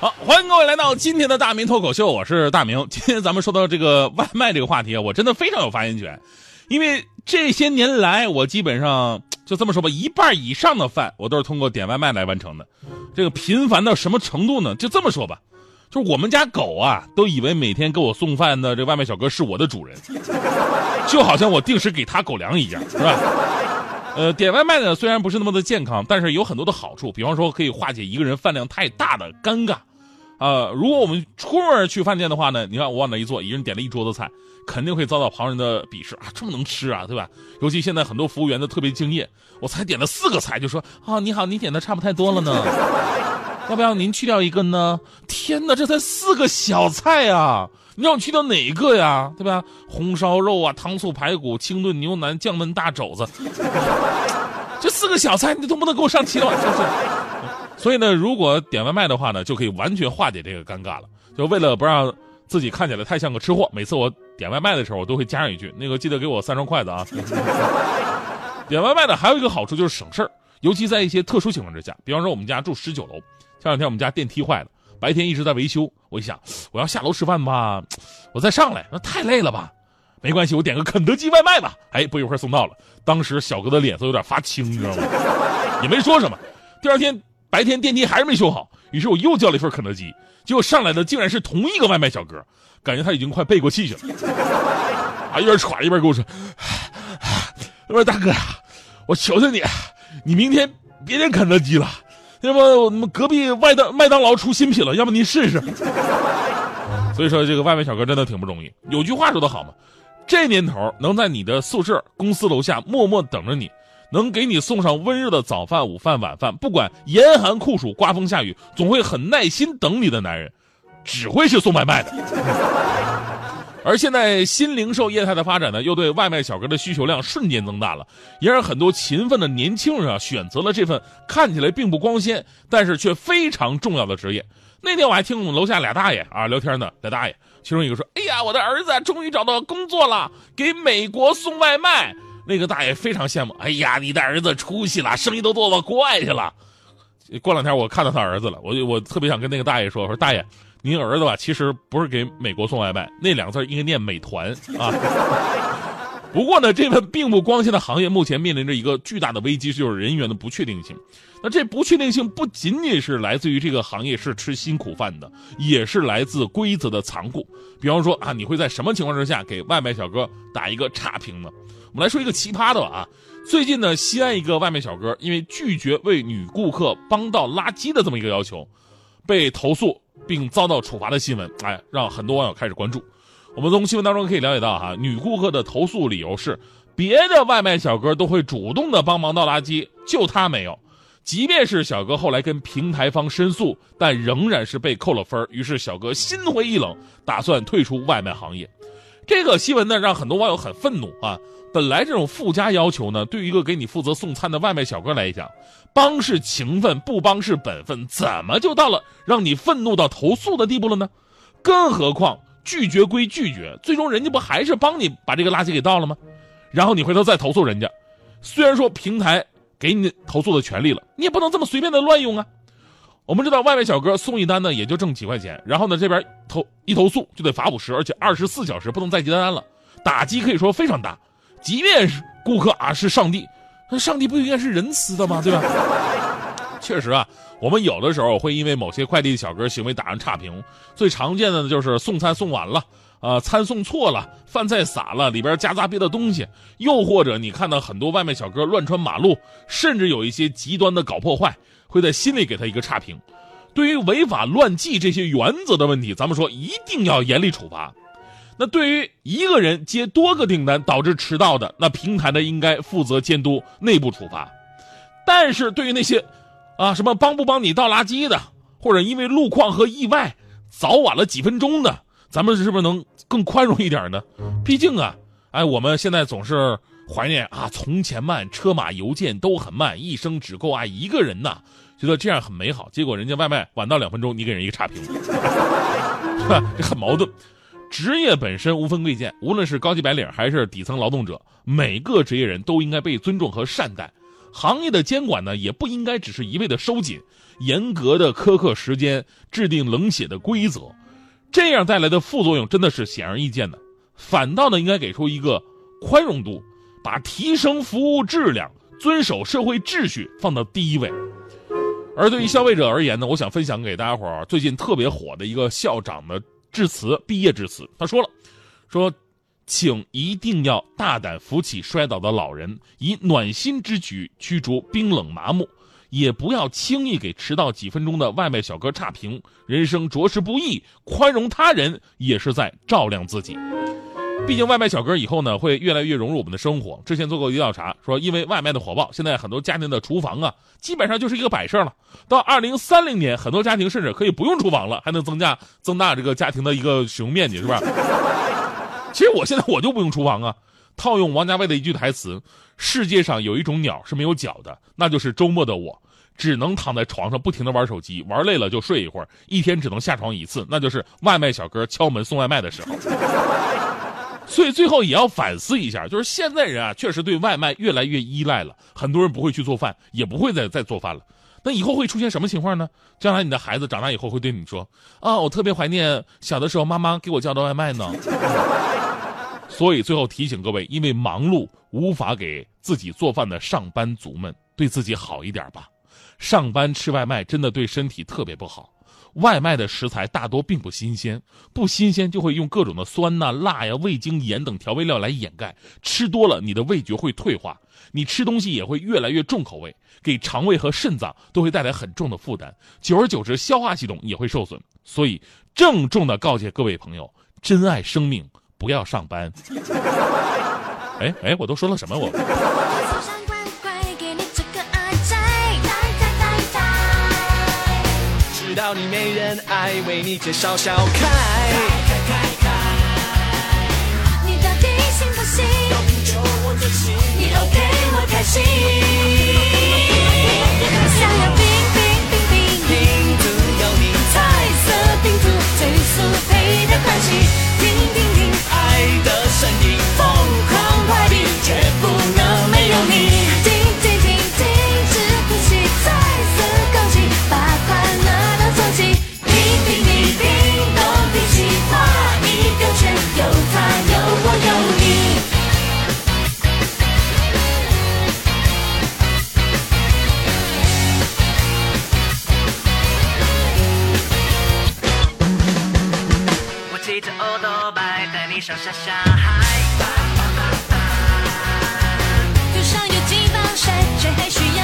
好，欢迎各位来到今天的大明脱口秀，我是大明。今天咱们说到这个外卖这个话题啊，我真的非常有发言权，因为这些年来我基本上就这么说吧，一半以上的饭我都是通过点外卖来完成的。这个频繁到什么程度呢？就这么说吧，就是我们家狗啊，都以为每天给我送饭的这外卖小哥是我的主人，就好像我定时给他狗粮一样，是吧？呃，点外卖呢虽然不是那么的健康，但是有很多的好处，比方说可以化解一个人饭量太大的尴尬。啊，如果我们出门去饭店的话呢，你看我往那一坐，一人点了一桌子菜，肯定会遭到旁人的鄙视啊，这么能吃啊，对吧？尤其现在很多服务员都特别敬业，我才点了四个菜就说啊，你好，你点的差不太多了呢，要不要您去掉一个呢？天哪，这才四个小菜啊，你让我去掉哪一个呀？对吧？红烧肉啊，糖醋排骨，清炖牛腩，酱焖大肘子，这四个小菜你都不能给我上齐了，是不是？所以呢，如果点外卖的话呢，就可以完全化解这个尴尬了。就为了不让自己看起来太像个吃货，每次我点外卖的时候，我都会加上一句：“那个记得给我三双筷子啊。”点外卖呢，还有一个好处就是省事儿，尤其在一些特殊情况之下，比方说我们家住十九楼，前两天我们家电梯坏了，白天一直在维修，我一想我要下楼吃饭吧，我再上来那太累了吧，没关系，我点个肯德基外卖吧。哎，不一会儿送到了，当时小哥的脸色有点发青，你知道吗？也没说什么。第二天。白天电梯还是没修好，于是我又叫了一份肯德基，结果上来的竟然是同一个外卖小哥，感觉他已经快背过气去了，啊，一边喘一边跟我说：“我说大哥呀，我求求你，你明天别点肯德基了，要不我们隔壁麦当麦当劳出新品了，要不您试试。”所以说这个外卖小哥真的挺不容易。有句话说得好嘛，这年头能在你的宿舍、公司楼下默默等着你。能给你送上温热的早饭、午饭、晚饭，不管严寒酷暑、刮风下雨，总会很耐心等你的男人，只会是送外卖的。而现在新零售业态的发展呢，又对外卖小哥的需求量瞬间增大了，也让很多勤奋的年轻人啊选择了这份看起来并不光鲜，但是却非常重要的职业。那天我还听我们楼下俩大爷啊聊天呢，俩大爷其中一个说：“哎呀，我的儿子终于找到工作了，给美国送外卖。”那个大爷非常羡慕，哎呀，你的儿子出息了，生意都做到国外去了。过两天我看到他儿子了，我就我特别想跟那个大爷说，我说大爷，您儿子吧，其实不是给美国送外卖，那两个字应该念美团啊。不过呢，这份并不光鲜的行业目前面临着一个巨大的危机，就是人员的不确定性。那这不确定性不仅仅是来自于这个行业是吃辛苦饭的，也是来自规则的残酷。比方说啊，你会在什么情况之下给外卖小哥打一个差评呢？我们来说一个奇葩的吧啊！最近呢，西安一个外卖小哥因为拒绝为女顾客帮倒垃圾的这么一个要求，被投诉并遭到处罚的新闻，哎，让很多网友开始关注。我们从新闻当中可以了解到，哈，女顾客的投诉理由是，别的外卖小哥都会主动的帮忙倒垃圾，就他没有。即便是小哥后来跟平台方申诉，但仍然是被扣了分于是小哥心灰意冷，打算退出外卖行业。这个新闻呢，让很多网友很愤怒啊！本来这种附加要求呢，对于一个给你负责送餐的外卖小哥来讲，帮是情分，不帮是本分，怎么就到了让你愤怒到投诉的地步了呢？更何况拒绝归拒绝，最终人家不还是帮你把这个垃圾给倒了吗？然后你回头再投诉人家，虽然说平台给你投诉的权利了，你也不能这么随便的乱用啊！我们知道外卖小哥送一单呢，也就挣几块钱，然后呢这边投一投诉就得罚五十，而且二十四小时不能再接单了，打击可以说非常大。即便是顾客啊是上帝，那上帝不应该是仁慈的吗？对吧？确实啊，我们有的时候会因为某些快递小哥行为打上差评。最常见的呢就是送餐送晚了，啊，餐送错了，饭菜洒了，里边夹杂别的东西，又或者你看到很多外卖小哥乱穿马路，甚至有一些极端的搞破坏，会在心里给他一个差评。对于违法乱纪这些原则的问题，咱们说一定要严厉处罚。那对于一个人接多个订单导致迟到的，那平台呢应该负责监督内部处罚。但是对于那些，啊什么帮不帮你倒垃圾的，或者因为路况和意外早晚了几分钟的，咱们是不是能更宽容一点呢？毕竟啊，哎，我们现在总是怀念啊，从前慢，车马邮件都很慢，一生只够爱一个人呐，觉得这样很美好。结果人家外卖晚到两分钟，你给人一个差评，这很矛盾。职业本身无分贵贱，无论是高级白领还是底层劳动者，每个职业人都应该被尊重和善待。行业的监管呢，也不应该只是一味的收紧，严格的苛刻时间，制定冷血的规则，这样带来的副作用真的是显而易见的。反倒呢，应该给出一个宽容度，把提升服务质量、遵守社会秩序放到第一位。而对于消费者而言呢，我想分享给大家伙儿最近特别火的一个校长的致辞，毕业致辞。他说了，说。请一定要大胆扶起摔倒的老人，以暖心之举驱逐冰冷麻木，也不要轻易给迟到几分钟的外卖小哥差评。人生着实不易，宽容他人也是在照亮自己。毕竟外卖小哥以后呢，会越来越融入我们的生活。之前做过一个调查，说因为外卖的火爆，现在很多家庭的厨房啊，基本上就是一个摆设了。到二零三零年，很多家庭甚至可以不用厨房了，还能增加增大这个家庭的一个使用面积，是吧？其实我现在我就不用厨房啊。套用王家卫的一句台词：“世界上有一种鸟是没有脚的，那就是周末的我，只能躺在床上不停的玩手机，玩累了就睡一会儿，一天只能下床一次，那就是外卖小哥敲门送外卖的时候。”所以最后也要反思一下，就是现在人啊，确实对外卖越来越依赖了，很多人不会去做饭，也不会再再做饭了。那以后会出现什么情况呢？将来你的孩子长大以后会对你说：“啊，我特别怀念小的时候妈妈给我叫的外卖呢。”所以最后提醒各位，因为忙碌无法给自己做饭的上班族们，对自己好一点吧。上班吃外卖真的对身体特别不好。外卖的食材大多并不新鲜，不新鲜就会用各种的酸呐、辣呀、味精、盐等调味料来掩盖。吃多了，你的味觉会退化，你吃东西也会越来越重口味，给肠胃和肾脏都会带来很重的负担。久而久之，消化系统也会受损。所以，郑重的告诫各位朋友：珍爱生命。不要上班。哎哎，我都说了什么？我。知道你没人爱，为你介绍小开。开开开你到底信不信？你 OK 我开心。上下沙海，路上有金宝山，谁还需要。